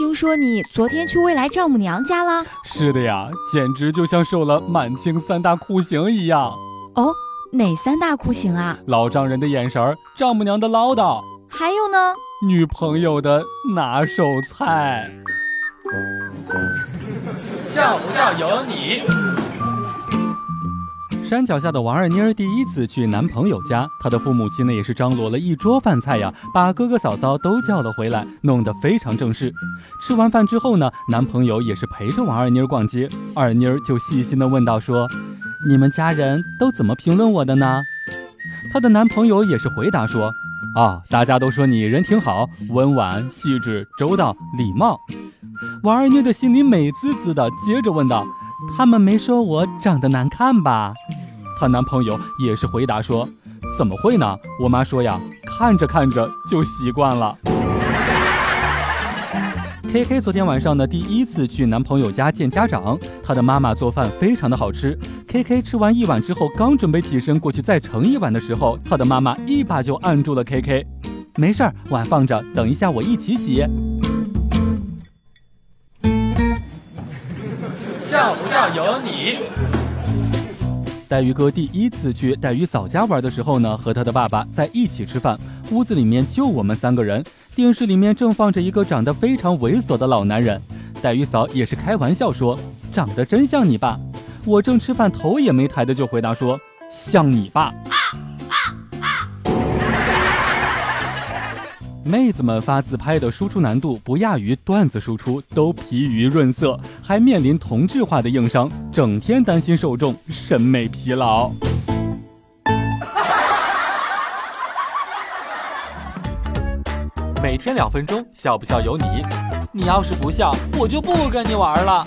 听说你昨天去未来丈母娘家了？是的呀，简直就像受了满清三大酷刑一样。哦，哪三大酷刑啊？老丈人的眼神儿，丈母娘的唠叨，还有呢？女朋友的拿手菜。笑不笑由你。山脚下的王二妮儿第一次去男朋友家，她的父母亲呢也是张罗了一桌饭菜呀，把哥哥嫂嫂都叫了回来，弄得非常正式。吃完饭之后呢，男朋友也是陪着王二妮儿逛街，二妮儿就细心的问道说：“你们家人都怎么评论我的呢？”她的男朋友也是回答说：“啊，大家都说你人挺好，温婉、细致、周到、礼貌。”王二妮的心里美滋滋的，接着问道：“他们没说我长得难看吧？”她男朋友也是回答说：“怎么会呢？我妈说呀，看着看着就习惯了。”K K 昨天晚上呢，第一次去男朋友家见家长，她的妈妈做饭非常的好吃。K K 吃完一碗之后，刚准备起身过去再盛一碗的时候，她的妈妈一把就按住了 K K。没事儿，碗放着，等一下我一起洗。笑不笑由你。黛玉哥第一次去黛玉嫂家玩的时候呢，和他的爸爸在一起吃饭，屋子里面就我们三个人，电视里面正放着一个长得非常猥琐的老男人。黛玉嫂也是开玩笑说：“长得真像你爸。”我正吃饭，头也没抬的就回答说：“像你爸。”妹子们发自拍的输出难度不亚于段子输出，都疲于润色，还面临同质化的硬伤，整天担心受众审美疲劳。每天两分钟，笑不笑由你。你要是不笑，我就不跟你玩了。